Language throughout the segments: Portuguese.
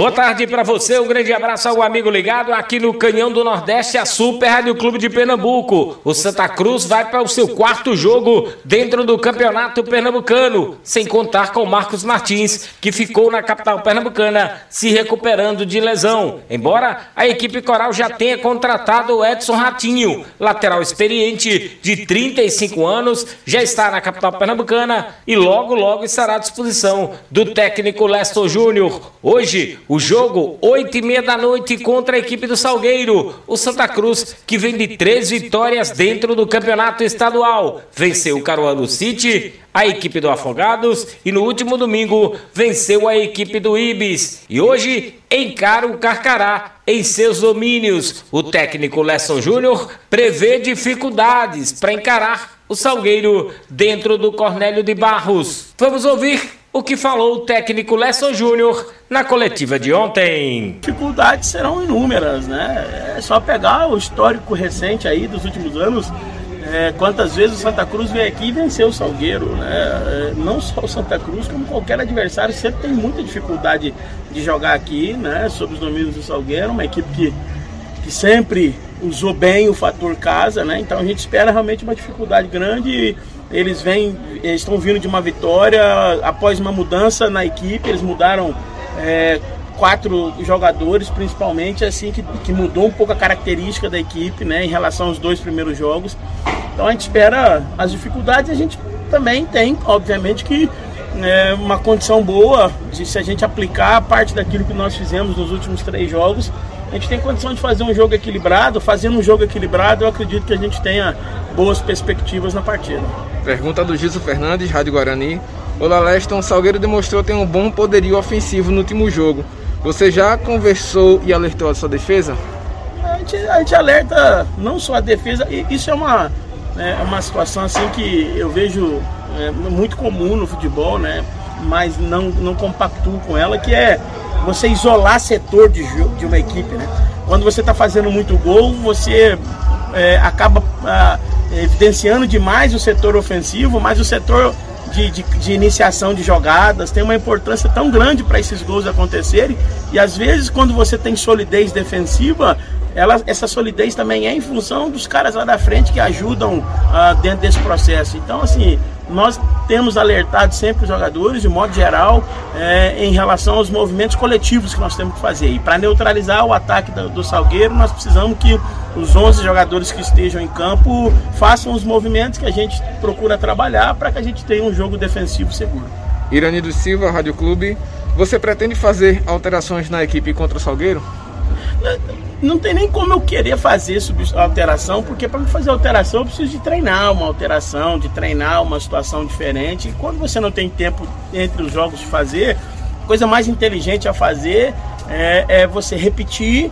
Boa tarde para você, um grande abraço ao amigo ligado aqui no Canhão do Nordeste, a Super Rádio Clube de Pernambuco. O Santa Cruz vai para o seu quarto jogo dentro do Campeonato Pernambucano, sem contar com Marcos Martins, que ficou na capital pernambucana se recuperando de lesão. Embora a equipe coral já tenha contratado o Edson Ratinho, lateral experiente de 35 anos, já está na capital pernambucana e logo logo estará à disposição do técnico Leston Júnior. Hoje o jogo, 8 e meia da noite, contra a equipe do Salgueiro. O Santa Cruz, que vem de três vitórias dentro do campeonato estadual. Venceu o Caruaru City, a equipe do Afogados e no último domingo venceu a equipe do Ibis. E hoje encara o Carcará em seus domínios. O técnico Lesson Júnior prevê dificuldades para encarar o Salgueiro dentro do Cornélio de Barros. Vamos ouvir o que falou o técnico Lesson Júnior na coletiva de ontem. Dificuldades serão inúmeras, né? É só pegar o histórico recente aí dos últimos anos. É, quantas vezes o Santa Cruz veio aqui e venceu o Salgueiro, né? É, não só o Santa Cruz, como qualquer adversário sempre tem muita dificuldade de jogar aqui, né? Sob os domínios do Salgueiro, uma equipe que, que sempre usou bem o fator casa, né? Então a gente espera realmente uma dificuldade grande. E, eles vêm, eles estão vindo de uma vitória após uma mudança na equipe, eles mudaram é, quatro jogadores, principalmente, assim, que, que mudou um pouco a característica da equipe, né, em relação aos dois primeiros jogos. Então a gente espera as dificuldades, a gente também tem, obviamente, que é, uma condição boa de se a gente aplicar a parte daquilo que nós fizemos nos últimos três jogos, a gente tem condição de fazer um jogo equilibrado. Fazendo um jogo equilibrado, eu acredito que a gente tenha boas perspectivas na partida. Pergunta do Gilson Fernandes, Rádio Guarani. Olá, Leston. Salgueiro demonstrou ter um bom poderio ofensivo no último jogo. Você já conversou e alertou a sua defesa? A gente, a gente alerta não só a defesa, isso é uma, é uma situação assim que eu vejo é, muito comum no futebol, né? Mas não, não compactuo com ela, que é você isolar setor de, de uma equipe. Né? Quando você está fazendo muito gol, você é, acaba ah, evidenciando demais o setor ofensivo, mas o setor de, de, de, iniciação de jogadas tem uma importância tão grande para esses gols acontecerem. E às vezes, quando você tem solidez defensiva, ela, essa solidez também é em função dos caras lá da frente que ajudam uh, dentro desse processo. Então, assim, nós temos alertado sempre os jogadores, de modo geral, é, em relação aos movimentos coletivos que nós temos que fazer. E para neutralizar o ataque do, do, Salgueiro, nós precisamos que os 11 jogadores que estejam em campo façam os movimentos que a gente procura trabalhar para que a gente tenha um jogo defensivo seguro. Irani do Silva, Rádio Clube. Você pretende fazer alterações na equipe contra o Salgueiro? Não tem nem como eu querer fazer alteração, porque para fazer alteração eu preciso de treinar uma alteração, de treinar uma situação diferente. E quando você não tem tempo entre os jogos de fazer, a coisa mais inteligente a fazer é, é você repetir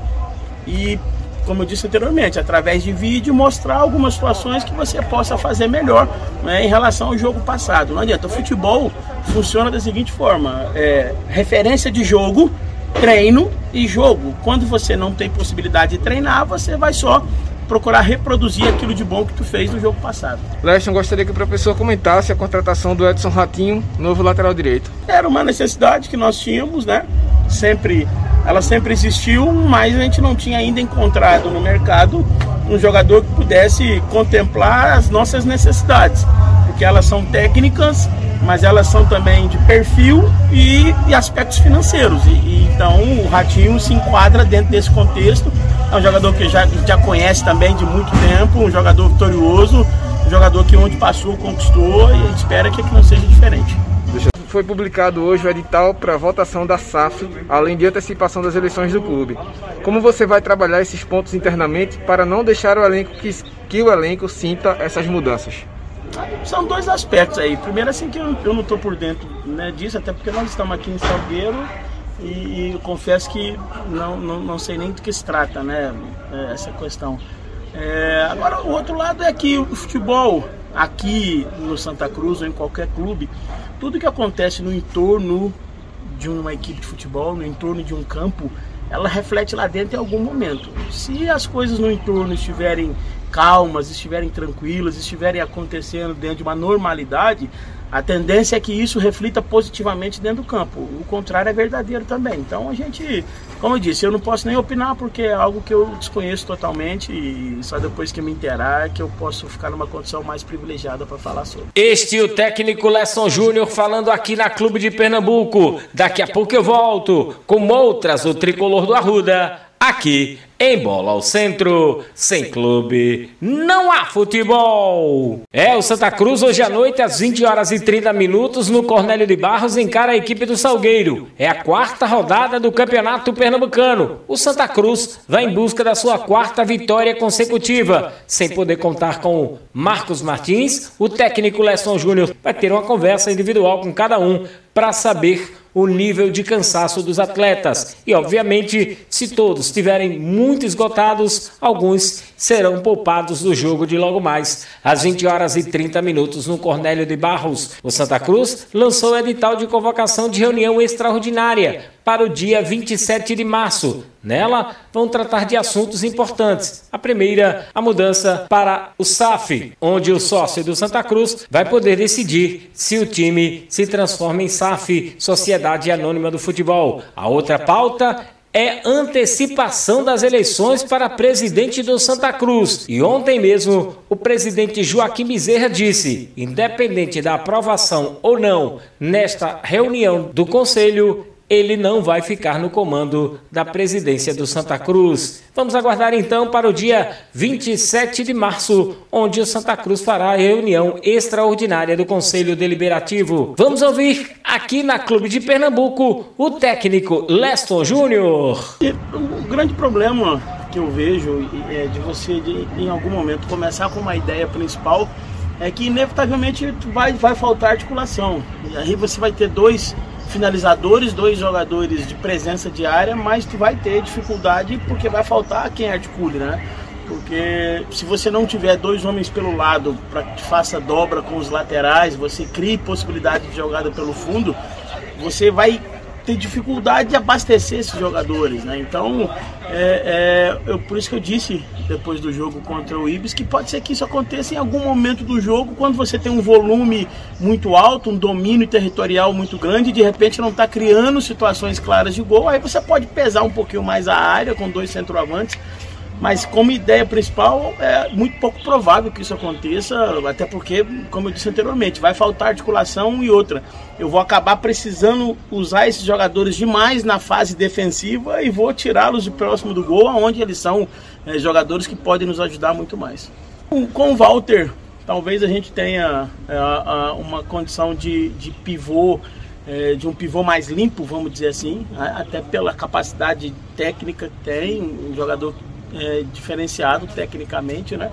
e, como eu disse anteriormente, através de vídeo mostrar algumas situações que você possa fazer melhor né, em relação ao jogo passado. Não adianta, o futebol funciona da seguinte forma: é, referência de jogo treino e jogo. Quando você não tem possibilidade de treinar, você vai só procurar reproduzir aquilo de bom que tu fez no jogo passado. Leston, gostaria que o professor comentasse a contratação do Edson Ratinho, novo lateral direito. Era uma necessidade que nós tínhamos, né? Sempre, ela sempre existiu, mas a gente não tinha ainda encontrado no mercado um jogador que pudesse contemplar as nossas necessidades, porque elas são técnicas mas elas são também de perfil e, e aspectos financeiros. E, e, então o Ratinho se enquadra dentro desse contexto. É um jogador que já, já conhece também de muito tempo, um jogador vitorioso, um jogador que onde passou conquistou e espera que aqui não seja diferente. Foi publicado hoje o edital para votação da SAF, além de antecipação das eleições do clube. Como você vai trabalhar esses pontos internamente para não deixar o elenco que, que o elenco sinta essas mudanças? São dois aspectos aí. Primeiro, assim, que eu, eu não estou por dentro né, disso, até porque nós estamos aqui em Salgueiro e, e confesso que não, não, não sei nem do que se trata, né, é, essa questão. É, agora, o outro lado é que o futebol aqui no Santa Cruz ou em qualquer clube, tudo que acontece no entorno de uma equipe de futebol, no entorno de um campo, ela reflete lá dentro em algum momento. Se as coisas no entorno estiverem calmas, estiverem tranquilas, estiverem acontecendo dentro de uma normalidade, a tendência é que isso reflita positivamente dentro do campo. O contrário é verdadeiro também. Então a gente, como eu disse, eu não posso nem opinar porque é algo que eu desconheço totalmente e só depois que me interar que eu posso ficar numa condição mais privilegiada para falar sobre. Este é o técnico Lesson Júnior falando aqui na Clube de Pernambuco. Daqui a pouco eu volto com outras o tricolor do Arruda aqui em Bola ao Centro, sem clube, não há futebol. É, o Santa Cruz hoje à noite, às 20 horas e 30 minutos, no Cornélio de Barros, encara a equipe do Salgueiro. É a quarta rodada do Campeonato Pernambucano. O Santa Cruz vai em busca da sua quarta vitória consecutiva. Sem poder contar com Marcos Martins, o técnico Lesson Júnior vai ter uma conversa individual com cada um para saber o nível de cansaço dos atletas. E, obviamente, se todos estiverem muito esgotados, alguns serão poupados do jogo de logo mais, às 20 horas e 30 minutos, no Cornélio de Barros. O Santa Cruz lançou o edital de convocação de reunião extraordinária para o dia 27 de março. Nela, vão tratar de assuntos importantes. A primeira, a mudança para o SAF, onde o sócio do Santa Cruz vai poder decidir se o time se transforma em SAF, Sociedade Anônima do Futebol. A outra pauta é antecipação das eleições para presidente do Santa Cruz. E ontem mesmo, o presidente Joaquim Bezerra disse: independente da aprovação ou não nesta reunião do conselho, ele não vai ficar no comando da presidência do Santa Cruz. Vamos aguardar então para o dia 27 de março, onde o Santa Cruz fará a reunião extraordinária do Conselho Deliberativo. Vamos ouvir aqui na Clube de Pernambuco o técnico Leston Júnior. O grande problema que eu vejo é de você, de, em algum momento, começar com uma ideia principal é que inevitavelmente vai, vai faltar articulação. E aí você vai ter dois finalizadores, dois jogadores de presença diária, mas tu vai ter dificuldade porque vai faltar quem articule, né? Porque se você não tiver dois homens pelo lado para que faça dobra com os laterais, você crie possibilidade de jogada pelo fundo, você vai ter dificuldade de abastecer esses jogadores, né? Então, é, é, eu, por isso que eu disse depois do jogo contra o Ibis que pode ser que isso aconteça em algum momento do jogo, quando você tem um volume muito alto, um domínio territorial muito grande, e de repente não está criando situações claras de gol, aí você pode pesar um pouquinho mais a área com dois centroavantes mas como ideia principal, é muito pouco provável que isso aconteça, até porque, como eu disse anteriormente, vai faltar articulação e outra. Eu vou acabar precisando usar esses jogadores demais na fase defensiva e vou tirá-los de próximo do gol, onde eles são é, jogadores que podem nos ajudar muito mais. Com o Walter, talvez a gente tenha é, uma condição de, de pivô é, de um pivô mais limpo, vamos dizer assim, até pela capacidade técnica que tem, um jogador é, diferenciado tecnicamente, né?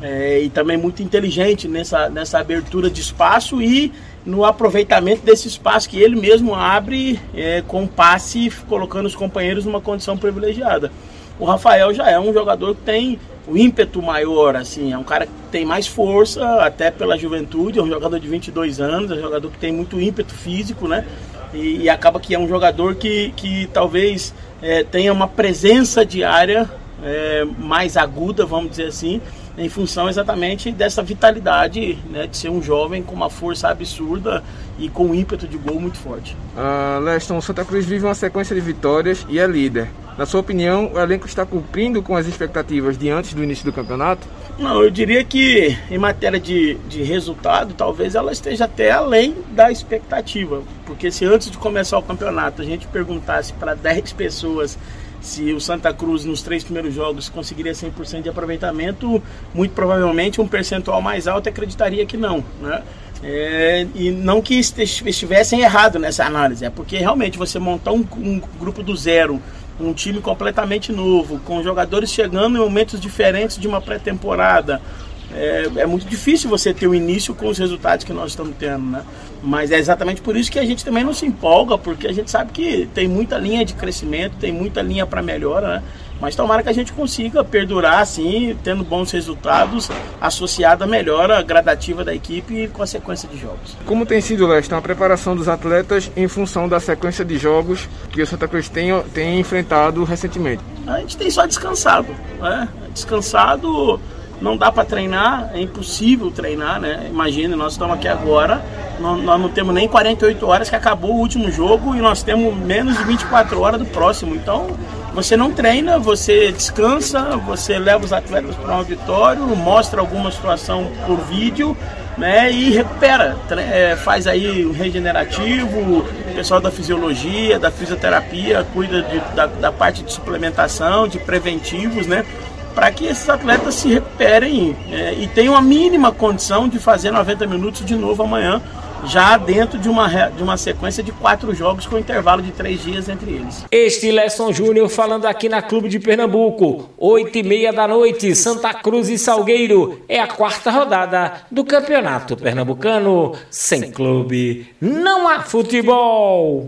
É, e também muito inteligente nessa, nessa abertura de espaço e no aproveitamento desse espaço que ele mesmo abre é, com passe, colocando os companheiros numa condição privilegiada. O Rafael já é um jogador que tem o ímpeto maior, assim, é um cara que tem mais força, até pela juventude, é um jogador de 22 anos, é um jogador que tem muito ímpeto físico, né? E, e acaba que é um jogador que, que talvez é, tenha uma presença diária é, mais aguda, vamos dizer assim, em função exatamente dessa vitalidade né, de ser um jovem com uma força absurda e com um ímpeto de gol muito forte. Uh, Leston, Santa Cruz vive uma sequência de vitórias e é líder. Na sua opinião, o elenco está cumprindo com as expectativas de antes do início do campeonato? Não, eu diria que em matéria de, de resultado, talvez ela esteja até além da expectativa. Porque se antes de começar o campeonato a gente perguntasse para 10 pessoas se o Santa Cruz nos três primeiros jogos conseguiria 100% de aproveitamento, muito provavelmente um percentual mais alto acreditaria que não, né? É, e não que estivessem errado nessa análise, é porque realmente você montar um, um grupo do zero, um time completamente novo, com jogadores chegando em momentos diferentes de uma pré-temporada, é, é, muito difícil você ter o início com os resultados que nós estamos tendo, né? Mas é exatamente por isso que a gente também não se empolga, porque a gente sabe que tem muita linha de crescimento, tem muita linha para melhora, né? Mas tomara que a gente consiga perdurar assim, tendo bons resultados, associado à melhora gradativa da equipe e com a sequência de jogos. Como tem sido, Leste, a preparação dos atletas em função da sequência de jogos que o Santa Cruz tem, tem enfrentado recentemente? A gente tem só descansado, né? Descansado não dá para treinar, é impossível treinar, né? Imagina, nós estamos aqui agora, nós, nós, não temos nem 48 horas que acabou o último jogo e nós temos menos de 24 horas do próximo. Então, você não treina, você descansa, você leva os atletas para um auditório, mostra alguma situação por vídeo, né? E recupera, é, faz aí o regenerativo, o pessoal da fisiologia, da fisioterapia, cuida de, da, da parte de suplementação, de preventivos, né? Para que esses atletas se recuperem é, e tenham a mínima condição de fazer 90 minutos de novo amanhã, já dentro de uma, de uma sequência de quatro jogos com intervalo de três dias entre eles. Este Lesson Júnior falando aqui na Clube de Pernambuco, oito e meia da noite, Santa Cruz e Salgueiro, é a quarta rodada do Campeonato Pernambucano. Sem clube, não há futebol.